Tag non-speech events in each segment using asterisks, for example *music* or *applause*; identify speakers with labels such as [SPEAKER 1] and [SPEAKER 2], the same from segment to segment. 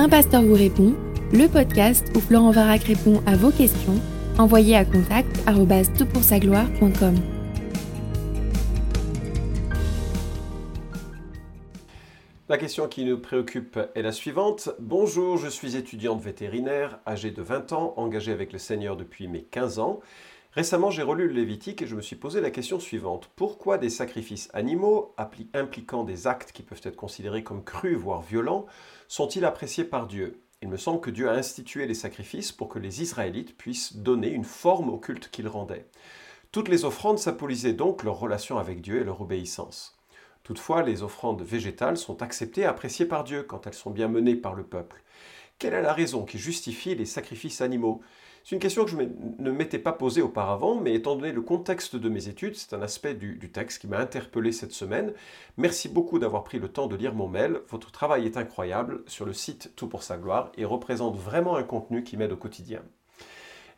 [SPEAKER 1] Un pasteur vous répond, le podcast où Florent Varac répond à vos questions, envoyez à contact gloire.com
[SPEAKER 2] La question qui nous préoccupe est la suivante. Bonjour, je suis étudiante vétérinaire, âgée de 20 ans, engagée avec le Seigneur depuis mes 15 ans. Récemment, j'ai relu le Lévitique et je me suis posé la question suivante. Pourquoi des sacrifices animaux, impliquant des actes qui peuvent être considérés comme crus, voire violents, sont-ils appréciés par Dieu? Il me semble que Dieu a institué les sacrifices pour que les Israélites puissent donner une forme au culte qu'ils rendaient. Toutes les offrandes symbolisaient donc leur relation avec Dieu et leur obéissance. Toutefois, les offrandes végétales sont acceptées et appréciées par Dieu quand elles sont bien menées par le peuple. Quelle est la raison qui justifie les sacrifices animaux? C'est une question que je ne m'étais pas posée auparavant, mais étant donné le contexte de mes études, c'est un aspect du, texte qui m'a interpellé cette semaine. Merci beaucoup d'avoir pris le temps de lire mon mail. Votre travail est incroyable sur le site Tout pour sa gloire et représente vraiment un contenu qui m'aide au quotidien.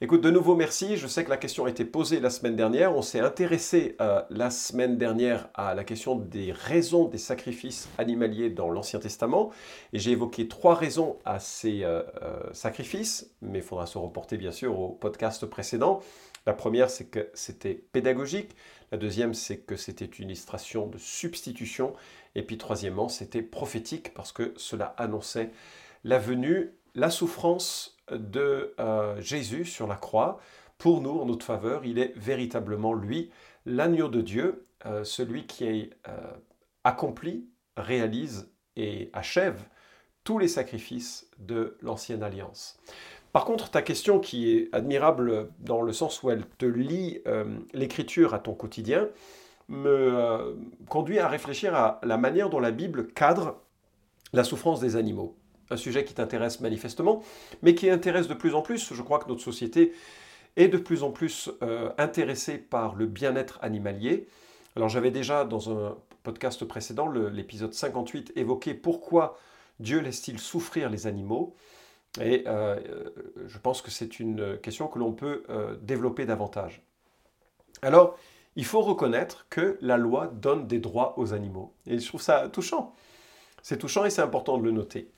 [SPEAKER 2] Écoute, de nouveau, merci. Je sais que la question a été posée la semaine dernière. On s'est intéressé euh, la semaine dernière à la question des raisons des sacrifices animaliers dans l'Ancien Testament. Et j'ai évoqué trois raisons à ces euh, euh, sacrifices, mais il faudra se reporter bien sûr au podcast précédent. La première, c'est que c'était pédagogique. La deuxième, c'est que c'était une illustration de substitution. Et puis troisièmement, c'était prophétique parce que cela annonçait la venue, la souffrance de euh, Jésus sur la croix, pour nous, en notre faveur, il est véritablement lui, l'agneau de Dieu, euh, celui qui est, euh, accomplit, réalise et achève tous les sacrifices de l'ancienne alliance. Par contre, ta question qui est admirable dans le sens où elle te lie l'écriture à ton quotidien, me conduit à réfléchir à la manière dont la Bible cadre la souffrance des animaux un sujet qui t'intéresse manifestement, mais qui intéresse de plus en plus. Je crois que notre société est de plus en plus euh, intéressée par le bien-être animalier. Alors j'avais déjà dans un podcast précédent, l'épisode 58, évoqué pourquoi Dieu laisse-t-il souffrir les animaux. Et euh, je pense que c'est une question que l'on peut euh, développer davantage. Alors, il faut reconnaître que la loi donne des droits aux animaux. Et je trouve ça touchant. C'est touchant et c'est important de le noter.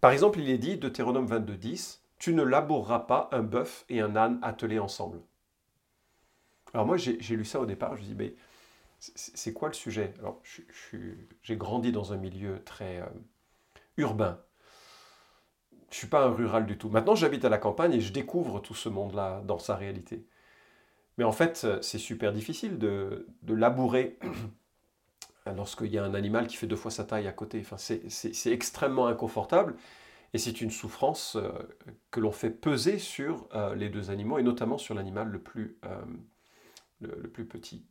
[SPEAKER 2] Par exemple, il est dit, Deutéronome 22, 10, Tu ne laboureras pas un bœuf et un âne attelés ensemble. Alors moi, j'ai lu ça au départ, je me dis, mais c'est quoi le sujet? J'ai grandi dans un milieu très euh, urbain. Je ne suis pas un rural du tout. Maintenant, j'habite à la campagne et je découvre tout ce monde-là dans sa réalité. Mais en fait, c'est super difficile de labourer lorsqu'il y a un animal qui fait deux fois sa taille à côté. Enfin, c'est extrêmement inconfortable et c'est une souffrance euh, que l'on fait peser sur euh, les deux animaux et notamment sur l'animal le, plus, euh, le, plus petit.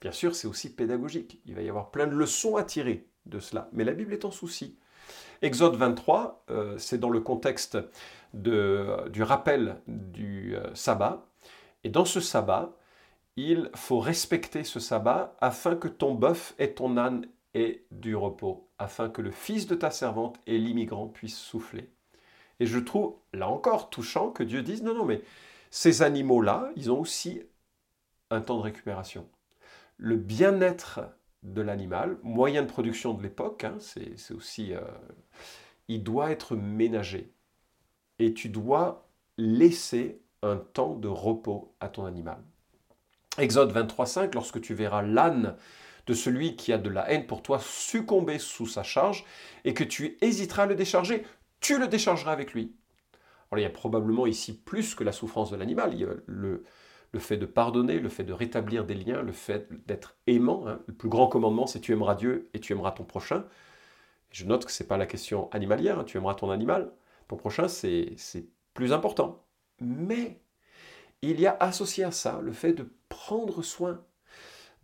[SPEAKER 2] Bien sûr, c'est aussi pédagogique. Il va y avoir plein de leçons à tirer de cela. Mais la Bible est en souci. Exode 23, c'est dans le contexte du rappel du sabbat. Et dans ce sabbat, il faut respecter ce sabbat afin que ton bœuf et ton âne aient du repos, afin que le fils de ta servante et l'immigrant puissent souffler. Et je trouve, là encore, touchant que Dieu dise, non, non, mais ces animaux-là, ils ont aussi un temps de récupération. Le bien-être de l'animal, moyen de production de l'époque, hein, c'est aussi, euh, il doit être ménagé. Et tu dois laisser un temps de repos à ton animal. Exode 23.5, lorsque tu verras l'âne de celui qui a de la haine pour toi succomber sous sa charge et que tu hésiteras à le décharger, tu le déchargeras avec lui. Alors il y a probablement ici plus que la souffrance de l'animal, il y a le, le, fait de pardonner, le fait de rétablir des liens, le fait d'être aimant. Hein. Le plus grand commandement, c'est tu aimeras Dieu et tu aimeras ton prochain. Je note que ce n'est pas la question animalière, hein. tu aimeras ton animal, ton prochain, c'est plus important. Mais il y a associé à ça le fait de prendre soin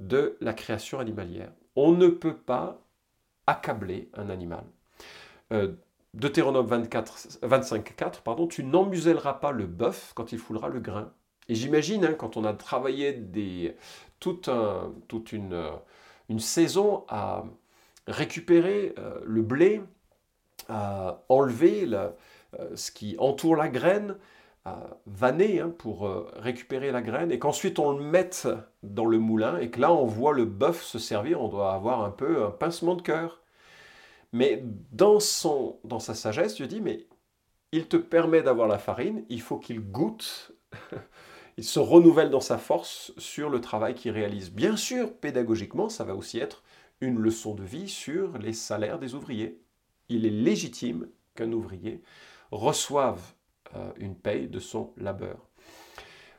[SPEAKER 2] de la création animalière. On ne peut pas accabler un animal. Euh, Deutéronome 24, 25, 4, pardon, tu n'emmuselleras pas le bœuf quand il foulera le grain. Et j'imagine, hein, quand on a travaillé toute, euh, une, saison à récupérer euh, le blé, à enlever ce qui entoure la graine, vanner hein, pour euh, récupérer la graine et qu'ensuite on le mette dans le moulin et que là on voit le bœuf se servir, on doit avoir un peu un pincement de cœur. Mais dans, son, dans sa sagesse, Dieu dit, mais il te permet d'avoir la farine, il faut qu'il goûte, *laughs* il se renouvelle dans sa force sur le travail qu'il réalise. Bien sûr, pédagogiquement, ça va aussi être une leçon de vie sur les salaires des ouvriers. Il est légitime qu'un ouvrier reçoive une paye de son labeur.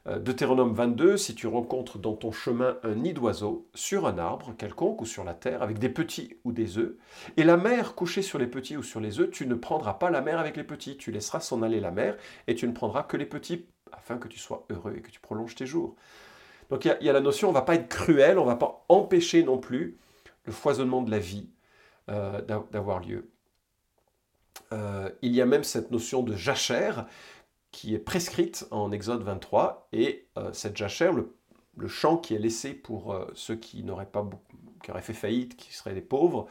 [SPEAKER 2] Euh, Deutéronome 22, si tu rencontres dans ton chemin un nid d'oiseaux, sur un arbre quelconque ou sur la terre, avec des petits ou des œufs, et la mère couchée sur les petits ou sur les œufs, tu ne prendras pas la mère avec les petits, tu laisseras s'en aller la mère, et tu ne prendras que les petits, afin que tu sois heureux et que tu prolonges tes jours. Donc il y, a la notion, on ne va pas être cruel, on ne va pas empêcher non plus le foisonnement de la vie euh, d'avoir lieu. Euh, il y a même cette notion de jachère, qui est prescrite en Exode 23, et euh, cette jachère, le, champ qui est laissé pour euh, ceux qui n'auraient pas qui auraient fait faillite, qui seraient des pauvres,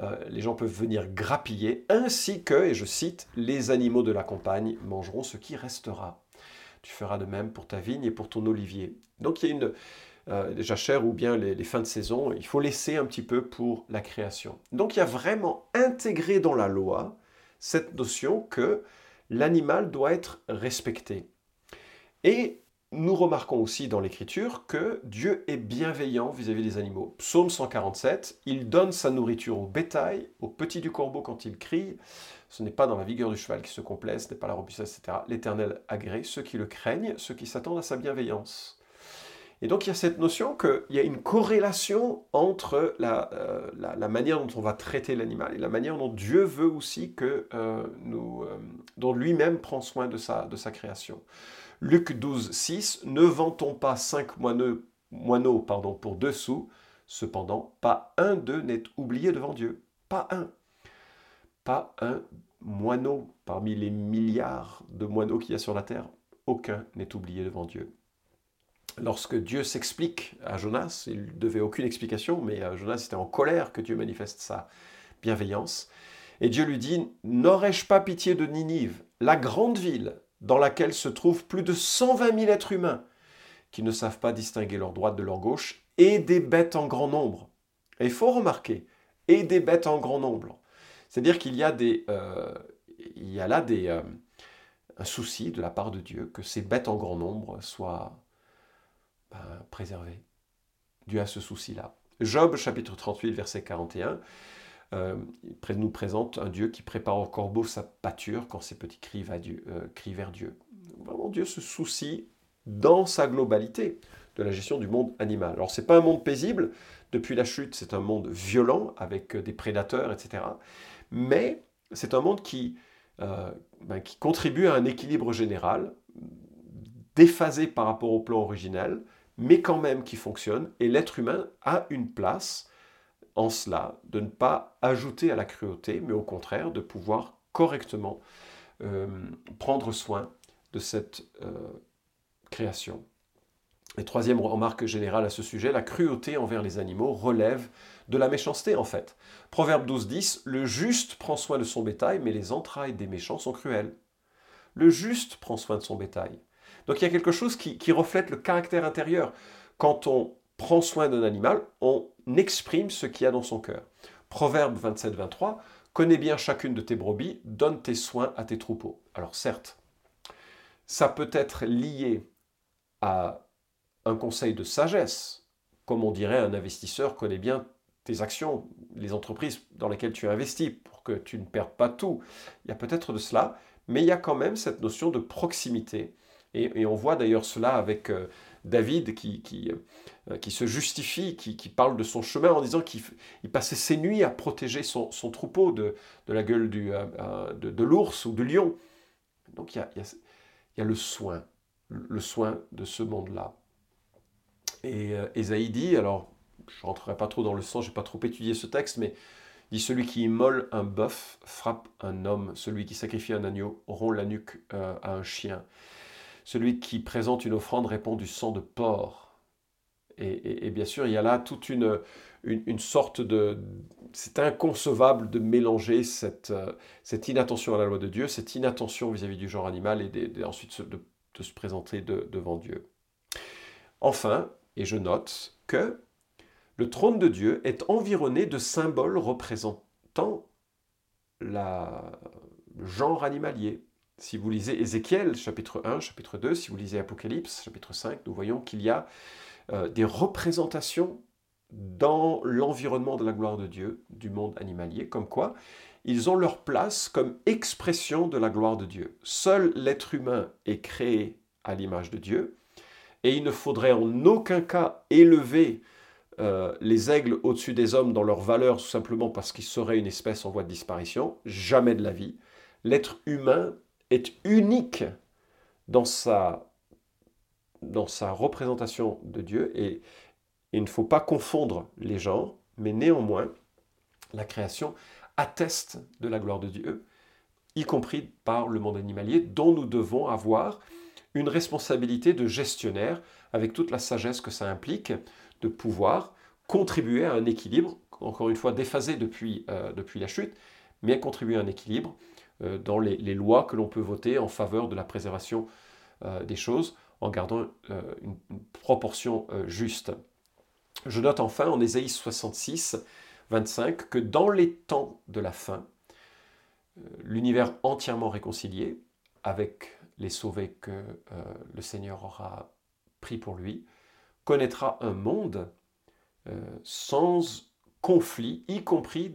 [SPEAKER 2] euh, les gens peuvent venir grappiller, ainsi que, et je cite, les animaux de la campagne mangeront ce qui restera. Tu feras de même pour ta vigne et pour ton olivier. Donc il y a une les jachères ou bien les, fins de saison, il faut laisser un petit peu pour la création. Donc il y a vraiment intégré dans la loi cette notion que l'animal doit être respecté. Et nous remarquons aussi dans l'Écriture que Dieu est bienveillant vis-à-vis des animaux. Psaume 147, il donne sa nourriture au bétail, au petit du corbeau quand il crie. Ce n'est pas dans la vigueur du cheval qui se complaise, ce n'est pas la robustesse, etc. L'Éternel agrée ceux qui le craignent, ceux qui s'attendent à sa bienveillance. Et donc il y a cette notion qu'il y a une corrélation entre euh, la, manière dont on va traiter l'animal et la manière dont Dieu veut aussi que euh, nous, euh, dont lui-même prend soin de sa, de sa création. Luc 12, 6, ne vantons pas cinq moineaux, moineaux pardon, pour deux sous, cependant pas un d'eux n'est oublié devant Dieu. Pas un. Pas un moineau parmi les milliards de moineaux qu'il y a sur la terre. Aucun n'est oublié devant Dieu lorsque Dieu s'explique à Jonas, il ne devait aucune explication, mais euh, Jonas était en colère que Dieu manifeste sa bienveillance. Et Dieu lui dit, N'aurais-je pas pitié de Ninive, la grande ville dans laquelle se trouvent plus de 120 000 êtres humains qui ne savent pas distinguer leur droite de leur gauche, et des bêtes en grand nombre Et il faut remarquer, et des bêtes en grand nombre. C'est-à-dire qu'il y a, des, euh, il y a là des, euh, un souci de la part de Dieu que ces bêtes en grand nombre soient ben, préservé. Dieu a ce souci-là. Job chapitre 38 verset 41 euh, nous présente un Dieu qui prépare au corbeau sa pâture quand ses petits Dieu, euh, crient vers Dieu. Vraiment Dieu se soucie dans sa globalité de la gestion du monde animal. Alors c'est pas un monde paisible, depuis la chute c'est un monde violent avec des prédateurs, etc. Mais c'est un monde qui, euh, ben, qui contribue à un équilibre général, déphasé par rapport au plan originel, mais quand même qui fonctionne. Et l'être humain a une place en cela, de ne pas ajouter à la cruauté, mais au contraire de pouvoir correctement euh, prendre soin de cette euh, création. Et troisième remarque générale à ce sujet, la cruauté envers les animaux relève de la méchanceté en fait. Proverbe 12, 10, le juste prend soin de son bétail, mais les entrailles des méchants sont cruelles. Le juste prend soin de son bétail. Donc il y a quelque chose qui, reflète le caractère intérieur. Quand on prend soin d'un animal, on exprime ce qu'il y a dans son cœur. Proverbe 27-23, connais bien chacune de tes brebis, donne tes soins à tes troupeaux. Alors certes, ça peut être lié à un conseil de sagesse, comme on dirait un investisseur connaît bien tes actions, les entreprises dans lesquelles tu investis, pour que tu ne perdes pas tout. Il y a peut-être de cela, mais il y a quand même cette notion de proximité et, on voit d'ailleurs cela avec euh, David qui, qui, euh, qui, se justifie, qui, qui, parle de son chemin en disant qu'il passait ses nuits à protéger son, troupeau de, de, la gueule du, euh, de, l'ours ou du lion. Donc il y a, y a, le soin, le soin de ce monde-là. Et Esaïe dit, alors je ne rentrerai pas trop dans le sens, je n'ai pas trop étudié ce texte, mais dit celui qui immole un bœuf frappe un homme, celui qui sacrifie un agneau rompt la nuque à un chien. Celui qui présente une offrande répond du sang de porc. Et, bien sûr, il y a là toute une, une, sorte de... C'est inconcevable de mélanger cette, cette inattention à la loi de Dieu, cette inattention vis-à-vis du genre animal et ensuite de, se présenter devant Dieu. Enfin, et je note que le trône de Dieu est environné de symboles représentant le genre animalier. Si vous lisez Ézéchiel, chapitre 1, chapitre 2, si vous lisez Apocalypse, chapitre 5, nous voyons qu'il y a euh, des représentations dans l'environnement de la gloire de Dieu, du monde animalier, comme quoi ils ont leur place comme expression de la gloire de Dieu. Seul l'être humain est créé à l'image de Dieu, et il ne faudrait en aucun cas élever euh, les aigles au-dessus des hommes dans leur valeur tout simplement parce qu'ils seraient une espèce en voie de disparition. Jamais de la vie. L'être humain est unique dans sa, représentation de Dieu et il ne faut pas confondre les genres, mais néanmoins, la création atteste de la gloire de Dieu, y compris par le monde animalier, dont nous devons avoir une responsabilité de gestionnaire avec toute la sagesse que ça implique de pouvoir contribuer à un équilibre, encore une fois déphasé depuis, euh, depuis la chute, mais contribuer à un équilibre dans les, lois que l'on peut voter en faveur de la préservation euh, des choses en gardant une, proportion juste. Je note enfin en Ésaïe 66, 25 que dans les temps de la fin, l'univers entièrement réconcilié, avec les sauvés que le Seigneur aura pris pour lui, connaîtra un monde euh, sans conflit, y compris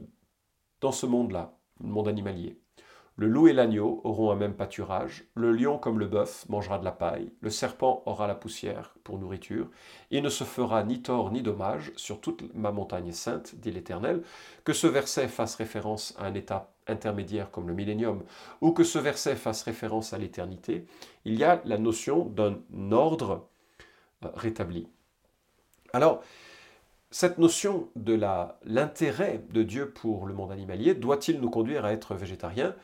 [SPEAKER 2] dans ce monde-là, le monde animalier. Le loup et l'agneau auront un même pâturage, le lion comme le bœuf mangera de la paille, le serpent aura la poussière pour nourriture, il ne se fera ni tort ni dommage sur toute ma montagne sainte, dit l'Éternel, que ce verset fasse référence à un état intermédiaire comme le millénium, ou que ce verset fasse référence à l'éternité, il y a la notion d'un ordre euh, rétabli. Alors, cette notion de l'intérêt de Dieu pour le monde animalier doit-il nous conduire à être végétariens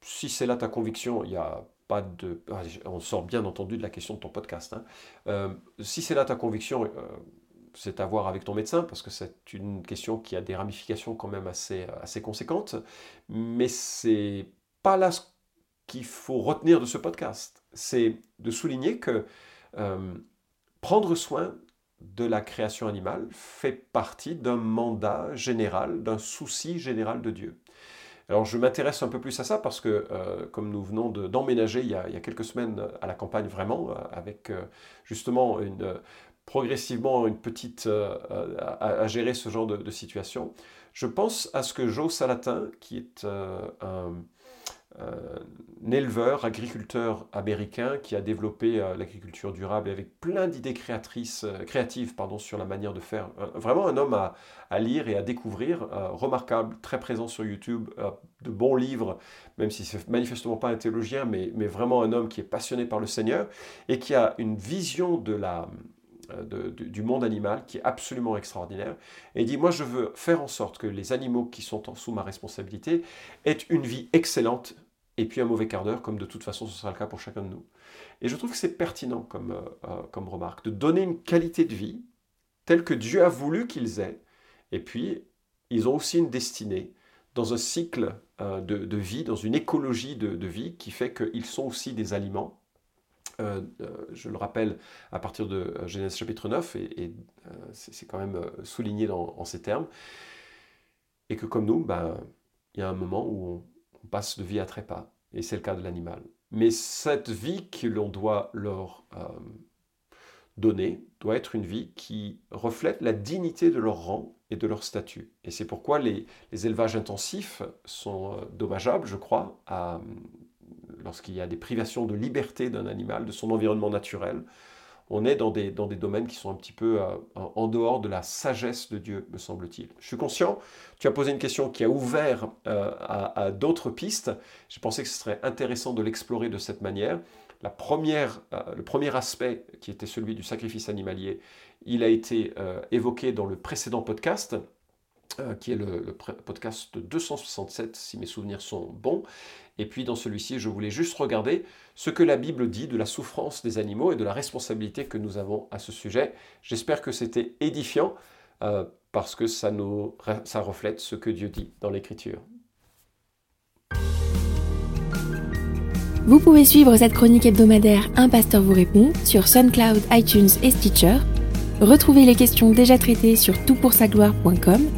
[SPEAKER 2] Si c'est là ta conviction, il n'y a pas de... Ah, on sort bien entendu de la question de ton podcast. Hein. Euh, si c'est là ta conviction, euh, c'est à voir avec ton médecin, parce que c'est une question qui a des ramifications quand même assez, assez conséquentes. Mais c'est pas là ce qu'il faut retenir de ce podcast. C'est de souligner que euh, prendre soin de la création animale fait partie d'un mandat général, d'un souci général de Dieu. Alors je m'intéresse un peu plus à ça parce que euh, comme nous venons d'emménager il, y a quelques semaines à la campagne vraiment, euh, avec euh, justement une, progressivement une petite à, gérer ce genre de, de, situation, je pense à ce que Joe Salatin, qui est un un éleveur, agriculteur américain qui a développé euh, l'agriculture durable avec plein d'idées créatrices, euh, créatives pardon, sur la manière de faire. vraiment un homme à, lire et à découvrir, euh, remarquable, très présent sur YouTube, de bons livres, même si c'est manifestement pas un théologien, mais, mais, vraiment un homme qui est passionné par le Seigneur et qui a une vision de la, du monde animal qui est absolument extraordinaire. Et il dit, moi je veux faire en sorte que les animaux qui sont sous ma responsabilité aient une vie excellente et puis un mauvais quart d'heure, comme de toute façon ce sera le cas pour chacun de nous. Et je trouve que c'est pertinent comme, euh, euh, comme remarque, de donner une qualité de vie telle que Dieu a voulu qu'ils aient, et puis ils ont aussi une destinée dans un cycle euh, de, vie, dans une écologie de, vie qui fait qu'ils sont aussi des aliments. Je le rappelle à partir de Genèse chapitre 9, et, c'est quand même souligné en ces termes, et que comme nous, ben, il y a un moment où on, passe de vie à trépas, et c'est le cas de l'animal. Mais cette vie que l'on doit leur euh, donner doit être une vie qui reflète la dignité de leur rang et de leur statut. Et c'est pourquoi les, élevages intensifs sont euh, dommageables, je crois, lorsqu'il y a des privations de liberté d'un animal, de son environnement naturel, on est dans des, dans des domaines qui sont un petit peu euh, en dehors de la sagesse de Dieu, me semble-t-il. Je suis conscient, tu as posé une question qui a ouvert euh, à, d'autres pistes. J'ai pensé que ce serait intéressant de l'explorer de cette manière. La première, euh, le premier aspect, qui était celui du sacrifice animalier, il a été évoqué dans le précédent podcast. Euh, qui est le, podcast 267, si mes souvenirs sont bons. Et puis dans celui-ci, je voulais juste regarder ce que la Bible dit de la souffrance des animaux et de la responsabilité que nous avons à ce sujet. J'espère que c'était édifiant euh, parce que ça, ça reflète ce que Dieu dit dans l'Écriture.
[SPEAKER 1] Vous pouvez suivre cette chronique hebdomadaire Un pasteur vous répond sur SoundCloud, iTunes et Stitcher. Retrouvez les questions déjà traitées sur toutpoursagloire.com